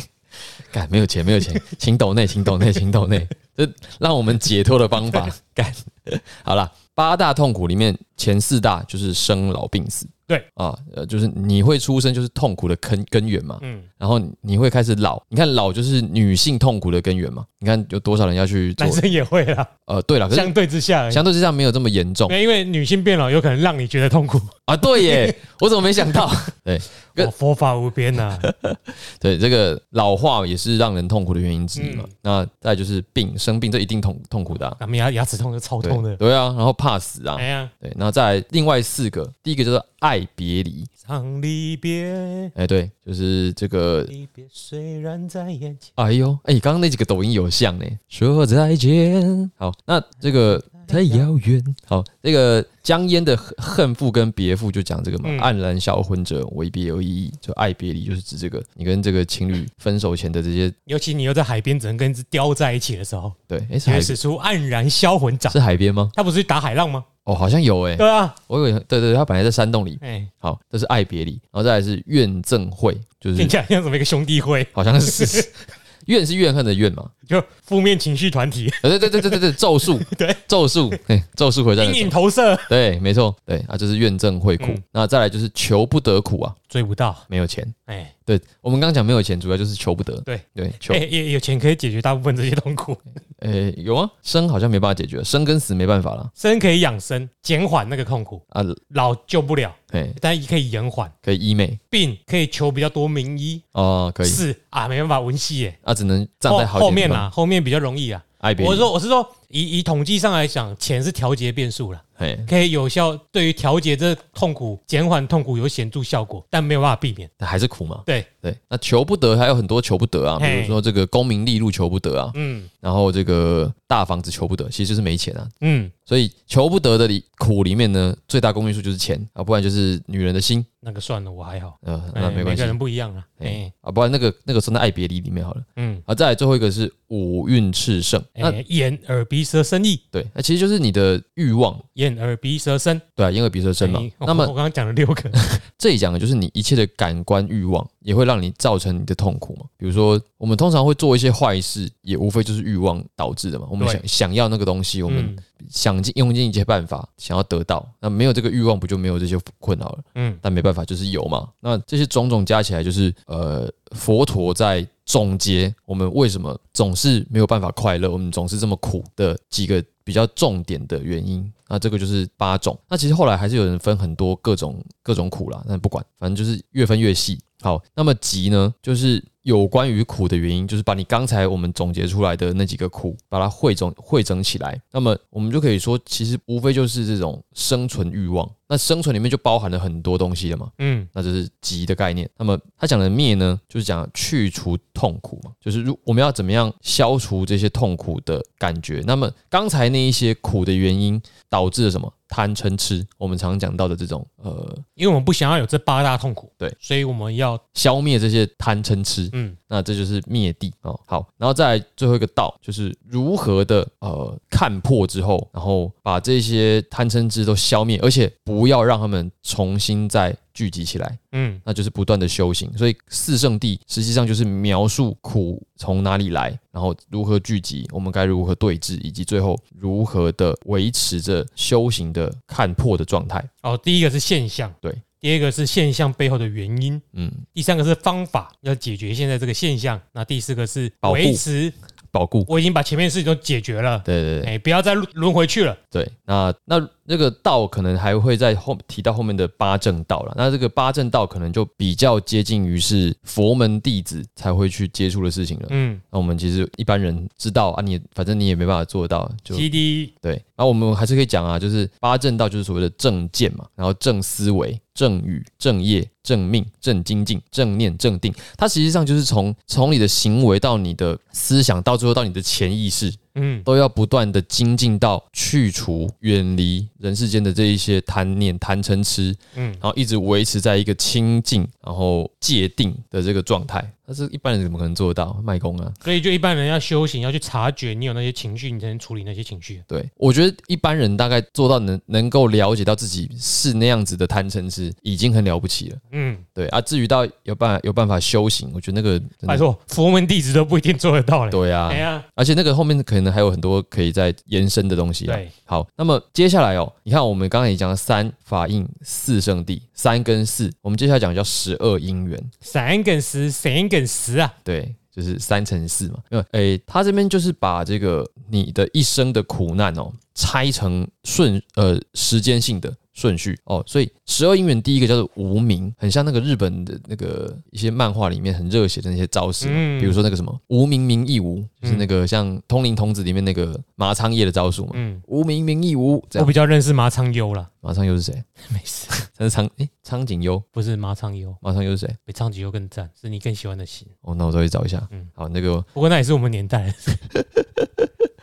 干，没有钱，没有钱，请抖内，请抖内，请抖内，这让我们解脱的方法。干，好了，八大痛苦里面前四大就是生老病死。对啊，呃，就是你会出生就是痛苦的根根源嘛，嗯，然后你会开始老，你看老就是女性痛苦的根源嘛，你看有多少人要去做，男生也会啦，呃，对了，相对之下，相对之下没有这么严重，因为女性变老有可能让你觉得痛苦啊，对耶，我怎么没想到？对，佛法无边呐，对，这个老化也是让人痛苦的原因之一嘛，那再就是病，生病这一定痛痛苦的，咱们牙牙齿痛就超痛的，对啊，然后怕死啊，哎呀，对，然后再另外四个，第一个就是爱别离。唱离别，哎，对，就是这个。离别虽然在眼前。哎呦，哎，刚刚那几个抖音有像呢。说再见。好，那这个太遥远。好，这个江淹的恨妇跟别妇就讲这个嘛。黯然销魂者，为别而已。就爱别离，就是指这个你跟这个情侣分手前的这些。尤其你又在海边，只能跟一只雕在一起的时候。对，哎，是使出黯然销魂掌。是海边吗？他不是去打海浪吗？哦，好像有诶、欸，对啊，我以为对对对，他本来在山洞里。哎，好，这是爱别离，然后再来是怨憎会，就是听起来像什么一个兄弟会，好像是 怨是怨恨的怨嘛，就负面情绪团体。对对对对对对，咒术，对。咒术，对咒术回战，阴影投射，对，没错，对啊，就是怨憎会苦。那再来就是求不得苦啊，追不到，没有钱，哎，对，我们刚刚讲没有钱，主要就是求不得。对对，求哎，也有钱可以解决大部分这些痛苦。哎，有啊，生好像没办法解决，生跟死没办法了。生可以养生，减缓那个痛苦啊。老救不了，哎，但也可以延缓，可以医美。病可以求比较多名医哦，可以。是啊，没办法文戏耶，啊，只能站在后面啦，后面比较容易啊。我是说，我是说，以以统计上来讲，钱是调节变数了。可以有效对于调节这痛苦、减缓痛苦有显著效果，但没有办法避免，还是苦嘛？对对，那求不得还有很多求不得啊，比如说这个功名利禄求不得啊，嗯，然后这个大房子求不得，其实就是没钱啊，嗯，所以求不得的里苦里面呢，最大公因数就是钱啊，不然就是女人的心。那个算了，我还好，嗯，那没关系，每个人不一样啊，哎，啊，不然那个那个算在爱别离里面好了，嗯，啊，再来最后一个是五运炽盛，那眼耳鼻舌生意，对，那其实就是你的欲望。眼耳鼻舌身，对啊，眼耳鼻舌身嘛。那么我刚刚讲了六个，这里讲的就是你一切的感官欲望，也会让你造成你的痛苦嘛。比如说，我们通常会做一些坏事，也无非就是欲望导致的嘛。我们想想要那个东西，我们想尽用尽一切办法想要得到，那没有这个欲望，不就没有这些困扰了？嗯，但没办法，就是有嘛。那这些种种加起来，就是呃，佛陀在总结我们为什么总是没有办法快乐，我们总是这么苦的几个比较重点的原因。那这个就是八种。那其实后来还是有人分很多各种各种苦啦，那不管，反正就是越分越细。好，那么集呢，就是有关于苦的原因，就是把你刚才我们总结出来的那几个苦，把它汇总汇整起来。那么我们就可以说，其实无非就是这种生存欲望。那生存里面就包含了很多东西了嘛。嗯，那就是集的概念。那么他讲的灭呢，就是讲去除痛苦嘛，就是如我们要怎么样消除这些痛苦的感觉。那么刚才那一些苦的原因导致了什么？贪嗔痴，我们常讲到的这种呃，因为我们不想要有这八大痛苦，对，所以我们要消灭这些贪嗔痴，嗯，那这就是灭地哦。好，然后再来最后一个道，就是如何的呃看破之后，然后把这些贪嗔痴都消灭，而且不要让他们重新再。聚集起来，嗯，那就是不断的修行。所以四圣地实际上就是描述苦从哪里来，然后如何聚集，我们该如何对峙，以及最后如何的维持着修行的看破的状态。哦，第一个是现象，对；第二个是现象背后的原因，嗯；第三个是方法，要解决现在这个现象。那第四个是维持。保护，我已经把前面的事情都解决了。对对对，哎，不要再轮回去了。对，那那那个道可能还会在后提到后面的八正道了。那这个八正道可能就比较接近于是佛门弟子才会去接触的事情了。嗯，那我们其实一般人知道啊，你反正你也没办法做到。就 TD 对，然后我们还是可以讲啊，就是八正道就是所谓的正见嘛，然后正思维。正语、正业、正命、正精进、正念、正定，它实际上就是从从你的行为到你的思想，到最后到你的潜意识。嗯，都要不断的精进到去除、远离人世间的这一些贪念、贪嗔痴，嗯，然后一直维持在一个清净、然后界定的这个状态。但是一般人怎么可能做得到？卖功啊！所以就一般人要修行，要去察觉你有那些情绪，你才能处理那些情绪。对，我觉得一般人大概做到能能够了解到自己是那样子的贪嗔痴，已经很了不起了。嗯，对啊。至于到有办法有办法修行，我觉得那个拜托佛门弟子都不一定做得到嘞。对啊，对啊。而且那个后面可能。还有很多可以再延伸的东西啊。对，好，那么接下来哦，你看我们刚刚也讲了三法印四圣地，三跟四，我们接下来讲叫十二因缘，三跟十，三跟十啊，对，就是三乘四嘛。因为诶，他这边就是把这个你的一生的苦难哦，拆成顺呃时间性的。顺序哦，所以十二因缘第一个叫做无名，很像那个日本的那个一些漫画里面很热血的那些招式，嗯、比如说那个什么无名名亦无，就是那个像通灵童子里面那个麻仓叶的招数嘛，嗯，无名名亦无。我比较认识麻仓优了，麻仓优是谁？没事，他是仓诶，苍井优不是麻仓优，麻仓优是谁？比苍井优更赞，是你更喜欢的型哦，那我再去找一下。嗯，好，那个不过那也是我们年代。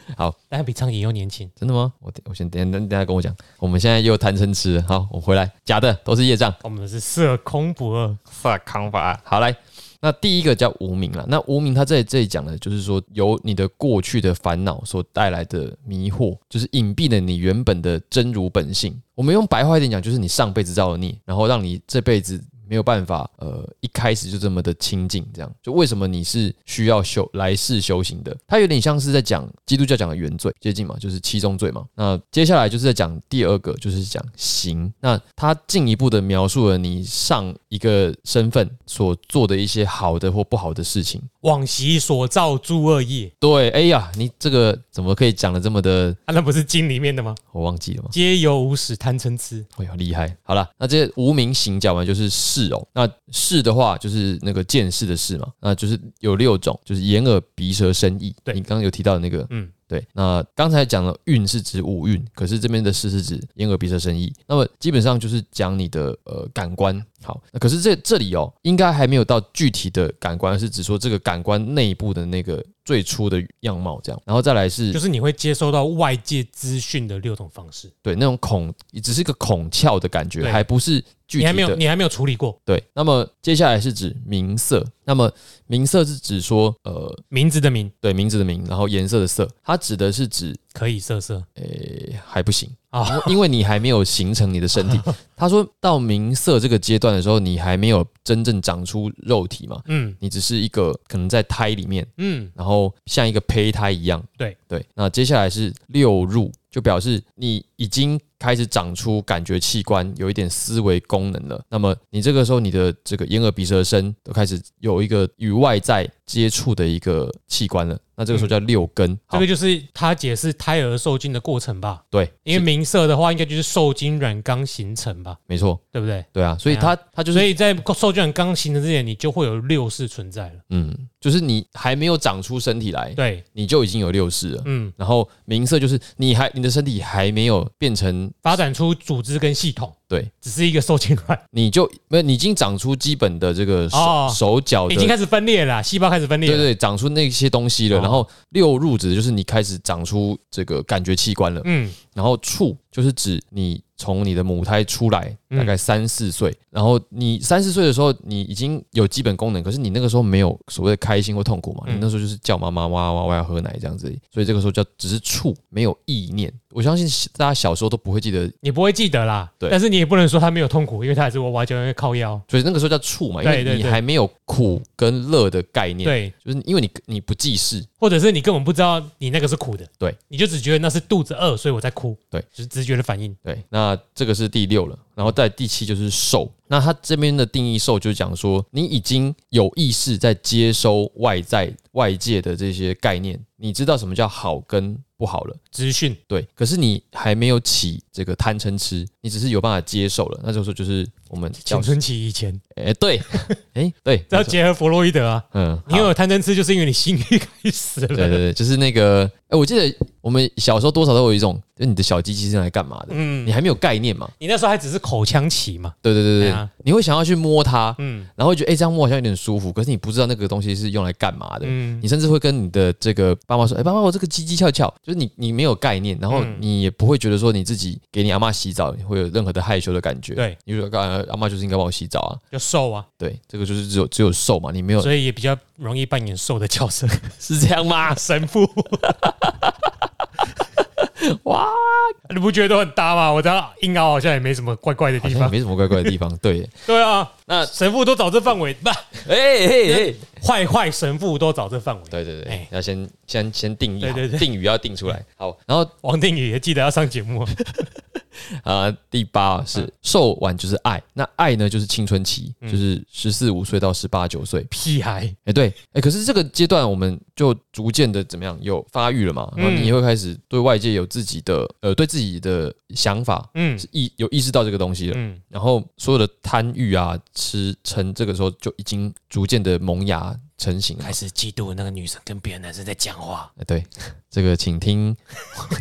好，但比苍蝇又年轻，真的吗？我我先等等等下跟我讲。我们现在又谈嗔痴，好，我回来，假的都是业障。我们是色空不二，色空不二。好来，那第一个叫无名了。那无名，他在这里讲的，就是说由你的过去的烦恼所带来的迷惑，就是隐蔽了你原本的真如本性。我们用白话一点讲，就是你上辈子造的孽，然后让你这辈子没有办法，呃，一开始就这么的亲近，这样就为什么你是需要修来世修行的？它有点像是在讲基督教讲的原罪接近嘛，就是七宗罪嘛。那接下来就是在讲第二个，就是讲行。那它进一步的描述了你上一个身份所做的一些好的或不好的事情，往昔所造诸恶业。对，哎呀，你这个怎么可以讲的这么的？啊，那不是经里面的吗？我忘记了吗？皆由无始贪嗔痴。哎呀，厉害！好了，那这些无名行讲完就是视哦。那视的话就是那个见识的视嘛，那就是有六种，就是眼耳鼻舌身意。对，你刚刚有提到的那个，嗯。对，那刚才讲了运是指五蕴，可是这边的识是指眼耳鼻舌身意，那么基本上就是讲你的呃感官。好，那可是这这里哦，应该还没有到具体的感官，是指说这个感官内部的那个最初的样貌这样，然后再来是就是你会接收到外界资讯的六种方式。对，那种孔只是一个孔窍的感觉，还不是具体。你还没有你还没有处理过。对，那么接下来是指名色，那么名色是指说呃名字的名，对，名字的名，然后颜色的色，它指的是指可以色色，诶，还不行。啊，因为你还没有形成你的身体。他说到名色这个阶段的时候，你还没有真正长出肉体嘛？嗯，你只是一个可能在胎里面，嗯，然后像一个胚胎一样。对对，那接下来是六入，就表示你已经开始长出感觉器官，有一点思维功能了。那么你这个时候，你的这个眼耳鼻舌身都开始有一个与外在接触的一个器官了。那这个时候叫六根，嗯、这个就是他解释胎儿受精的过程吧？对，因为明色的话，应该就是受精卵刚形成吧？没错，对不对？对啊，所以他他就是，所以在受精卵刚形成之前，你就会有六式存在了。嗯，就是你还没有长出身体来，对，你就已经有六式了。嗯，然后明色就是你还你的身体还没有变成发展出组织跟系统。对，只是一个受精卵，你就没有，你已经长出基本的这个手、哦、手脚，已经开始分裂了，细胞开始分裂了，对对，长出那些东西了。哦、然后六入指的就是你开始长出这个感觉器官了，嗯，然后触就是指你从你的母胎出来，大概三四岁，嗯、然后你三四岁的时候，你已经有基本功能，可是你那个时候没有所谓的开心或痛苦嘛，你那时候就是叫妈妈哇哇哇要喝奶这样子，所以这个时候叫只是触，没有意念。我相信大家小时候都不会记得，你不会记得啦。对，但是你也不能说他没有痛苦，因为他还是哇哇叫人靠腰，所以那个时候叫触嘛，因为你还没有苦跟乐的概念。对，就是因为你你不记事，或者是你根本不知道你那个是苦的。对，你就只觉得那是肚子饿，所以我在哭。对，就是直觉的反应。对，那这个是第六了，然后在第七就是受。那他这边的定义受就是讲说，你已经有意识在接收外在外界的这些概念，你知道什么叫好跟不好了，资讯对，可是你还没有起这个贪嗔痴，你只是有办法接受了，那这个时候就是我们青春期以前，哎、欸，对，哎、欸，对，要结合弗洛伊德啊，嗯，你有贪嗔痴，就是因为你性欲开始了，对对对，就是那个，哎、欸，我记得我们小时候多少都有一种，就你的小鸡鸡是来干嘛的，嗯，你还没有概念嘛，你那时候还只是口腔期嘛，对对对对，啊、你会想要去摸它，嗯，然后觉得哎、欸，这样摸好像有点舒服，可是你不知道那个东西是用来干嘛的，嗯，你甚至会跟你的这个爸妈说，哎、欸，爸妈，我这个鸡鸡翘翘，就是你你没有概念，然后你也不会觉得说你自己给你阿妈洗澡你会有任何的害羞的感觉，对，你说刚才阿妈就是应该帮我洗澡啊，就瘦啊，对，这个就是只有只有瘦嘛，你没有，所以也比较容易扮演瘦的角色，是这样吗？神父。哇，你不觉得都很搭吗？我知道硬凹好像也没什么怪怪的地方，没什么怪怪的地方。对，对啊，那神父都找这范围，不，哎哎哎，坏坏神父都找这范围。对对对，要先先先定义，对对对，定语要定出来。好，然后王定宇也记得要上节目。啊，第八是受完就是爱，那爱呢就是青春期，就是十四五岁到十八九岁。屁孩。哎，对，哎，可是这个阶段我们就逐渐的怎么样有发育了嘛，然后你也会开始对外界有自己的呃对自己的想法，嗯，意有意识到这个东西了，嗯，然后所有的贪欲啊、吃撑，这个时候就已经逐渐的萌芽。成型开始嫉妒那个女生跟别的男生在讲话。哎，对，这个请听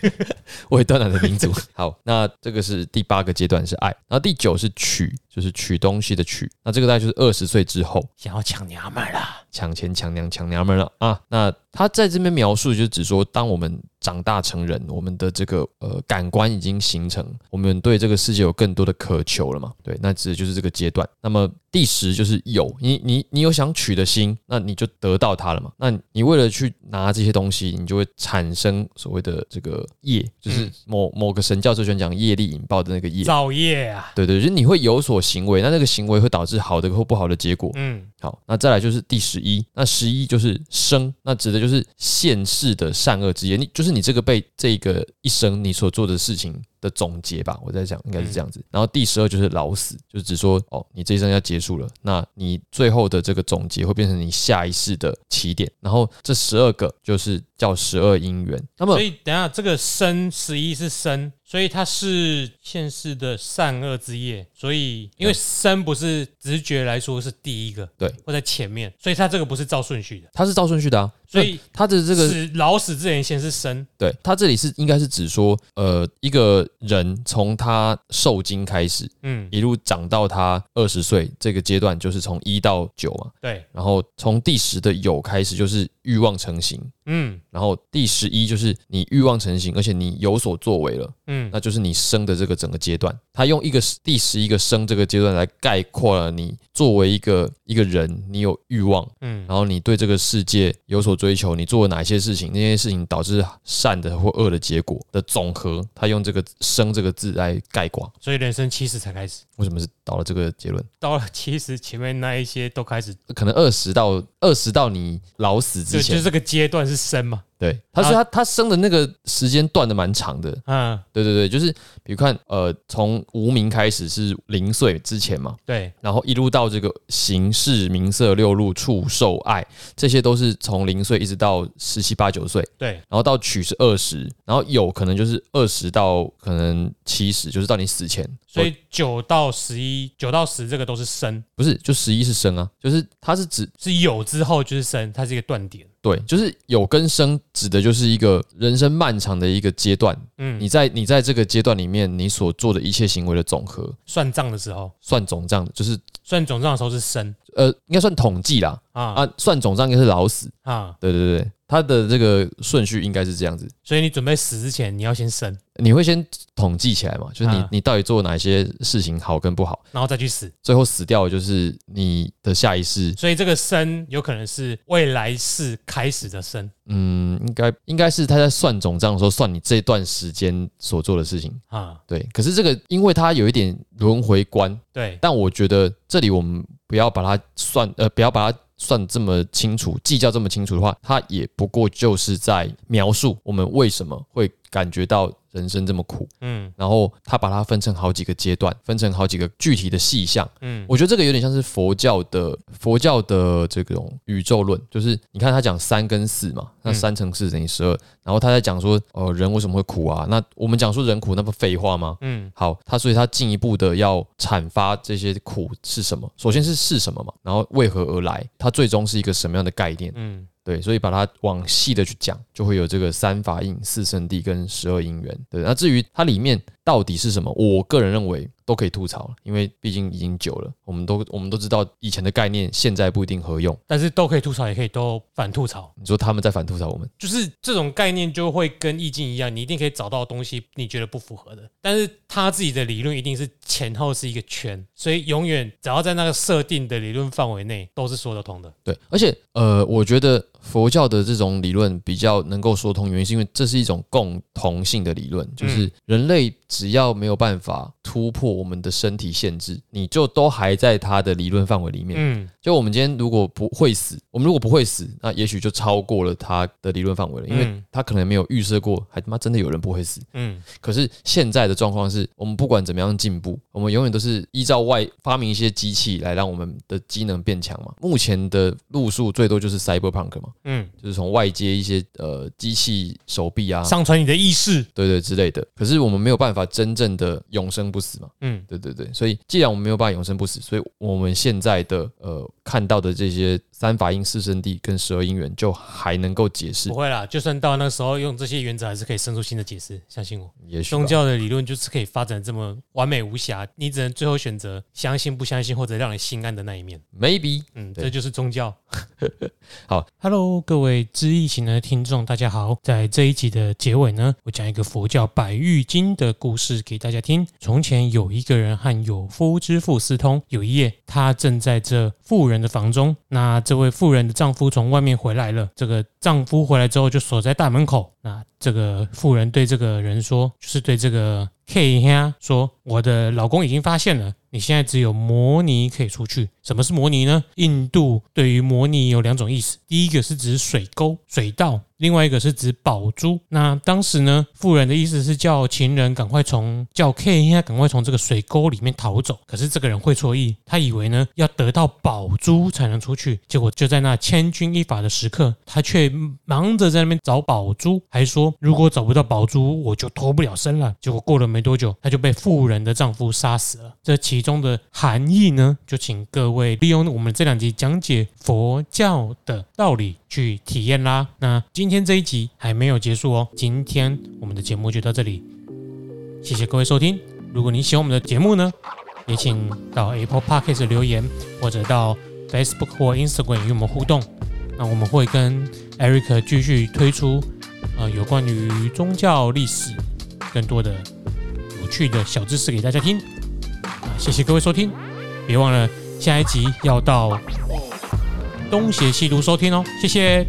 未断奶的民族。好，那这个是第八个阶段是爱，然后第九是取，就是取东西的取。那这个大概就是二十岁之后，想要抢娘们了，抢钱抢娘抢娘们了啊。那他在这边描述，就只说当我们长大成人，我们的这个呃感官已经形成，我们对这个世界有更多的渴求了嘛？对，那指的就是这个阶段。那么第十就是有，你你你有想取的心，那你就得到它了嘛？那你为了去拿这些东西，你就会产生所谓的这个业，就是某某个神教授喜欢讲业力引爆的那个业，造业啊。对对，就是你会有所行为，那那个行为会导致好的或不好的结果。嗯，好，那再来就是第十一，那十一就是生，那指的就是现世的善恶之业，你就是你这个被这个一生你所做的事情。的总结吧，我在想应该是这样子。然后第十二就是老死，就是指说哦，你这一生要结束了，那你最后的这个总结会变成你下一世的起点。然后这十二个就是叫十二因缘。那么，所以等下这个生十一是生。所以它是现世的善恶之业，所以因为生不是直觉来说是第一个，对，或在前面，所以它这个不是照顺序的，它是照顺序的啊。所以它的这个死老死之前先是生，对，它这里是应该是指说，呃，一个人从他受精开始，嗯，一路长到他二十岁这个阶段，就是从一到九嘛，对，然后从第十的有开始就是欲望成型。嗯，然后第十一就是你欲望成型，而且你有所作为了，嗯，那就是你生的这个整个阶段。他用一个第十一个生这个阶段来概括了你作为一个一个人，你有欲望，嗯，然后你对这个世界有所追求，你做了哪些事情，那些事情导致善的或恶的结果的总和。他用这个生这个字来概括，所以人生七十才开始。为什么是到了这个结论？到了七十前面那一些都开始，可能二十到二十到你老死之前，就这个阶段是生嘛？对，他是他他生的那个时间段的蛮长的，嗯，对对对，就是比如看，呃，从无名开始是零岁之前嘛，对，然后一路到这个形识名色六路触受爱，这些都是从零岁一直到十七八九岁，对，然后到取是二十，然后有可能就是二十到可能七十，就是到你死前，所以九到十一，九到十这个都是生，不是，就十一是生啊，就是它是指是有之后就是生，它是一个断点。对，就是有跟生，指的就是一个人生漫长的一个阶段。嗯，你在你在这个阶段里面，你所做的一切行为的总和，算账的时候，算总账，就是算总账的时候是生，呃，应该算统计啦。啊啊，算总账应该是老死啊。对对对。他的这个顺序应该是这样子，所以你准备死之前，你要先生，你会先统计起来嘛？就是你你到底做哪些事情好跟不好，然后再去死，最后死掉的就是你的下一世。所以这个生有可能是未来世开始的生，嗯，应该应该是他在算总账的时候算你这段时间所做的事情啊。对，可是这个因为它有一点轮回观，对，但我觉得这里我们不要把它算，呃，不要把它。算这么清楚，计较这么清楚的话，它也不过就是在描述我们为什么会感觉到。人生这么苦，嗯，然后他把它分成好几个阶段，分成好几个具体的细项，嗯，我觉得这个有点像是佛教的佛教的这种宇宙论，就是你看他讲三跟四嘛，那三乘四等于十二，然后他在讲说，呃，人为什么会苦啊？那我们讲说人苦，那不废话吗？嗯，好，他所以他进一步的要阐发这些苦是什么，首先是是什么嘛，然后为何而来，它最终是一个什么样的概念？嗯。对，所以把它往细的去讲，就会有这个三法印、四圣谛跟十二因缘。对，那至于它里面到底是什么，我个人认为。都可以吐槽，因为毕竟已经久了，我们都我们都知道以前的概念，现在不一定合用。但是都可以吐槽，也可以都反吐槽。你说他们在反吐槽我们，就是这种概念就会跟易经一样，你一定可以找到东西你觉得不符合的。但是他自己的理论一定是前后是一个圈，所以永远只要在那个设定的理论范围内都是说得通的。对，而且呃，我觉得佛教的这种理论比较能够说通，原因是因为这是一种共同性的理论，就是人类只要没有办法突破。我们的身体限制，你就都还在他的理论范围里面。嗯，就我们今天如果不会死，我们如果不会死，那也许就超过了他的理论范围了，因为他可能没有预设过，还他妈真的有人不会死。嗯，可是现在的状况是，我们不管怎么样进步，我们永远都是依照外发明一些机器来让我们的机能变强嘛。目前的路数最多就是 cyberpunk 嘛，嗯，就是从外接一些呃机器手臂啊，上传你的意识，对对之类的。可是我们没有办法真正的永生不死嘛。嗯，对对对，所以既然我们没有办法永生不死，所以我们现在的呃看到的这些三法印、四圣地跟十二因缘就还能够解释。不会啦，就算到那时候用这些原则，还是可以生出新的解释。相信我，也许宗教的理论就是可以发展这么完美无瑕，你只能最后选择相信不相信，或者让你心安的那一面。Maybe，嗯，这就是宗教。好，Hello，各位知易行难的听众，大家好。在这一集的结尾呢，我讲一个佛教百喻经的故事给大家听。从前有一个人和有夫之妇私通，有一夜，她正在这妇人的房中，那这位妇人的丈夫从外面回来了。这个丈夫回来之后就锁在大门口。那这个妇人对这个人说，就是对这个 K 兄说：“我的老公已经发现了。”你现在只有摩尼可以出去。什么是摩尼呢？印度对于摩尼有两种意思，第一个是指水沟、水道，另外一个是指宝珠。那当时呢，富人的意思是叫情人赶快从叫 K 应该赶快从这个水沟里面逃走。可是这个人会错意，他以为呢要得到宝珠才能出去，结果就在那千钧一发的时刻，他却忙着在那边找宝珠，还说如果找不到宝珠，我就脱不了身了。结果过了没多久，他就被富人的丈夫杀死了。这其中的含义呢，就请各位利用我们这两集讲解佛教的道理去体验啦。那今天这一集还没有结束哦，今天我们的节目就到这里，谢谢各位收听。如果你喜欢我们的节目呢，也请到 Apple Podcast 留言，或者到 Facebook 或 Instagram 与我们互动。那我们会跟 Eric 继续推出呃有关于宗教历史更多的趣的小知识给大家听。谢谢各位收听，别忘了下一集要到东邪西毒收听哦，谢谢。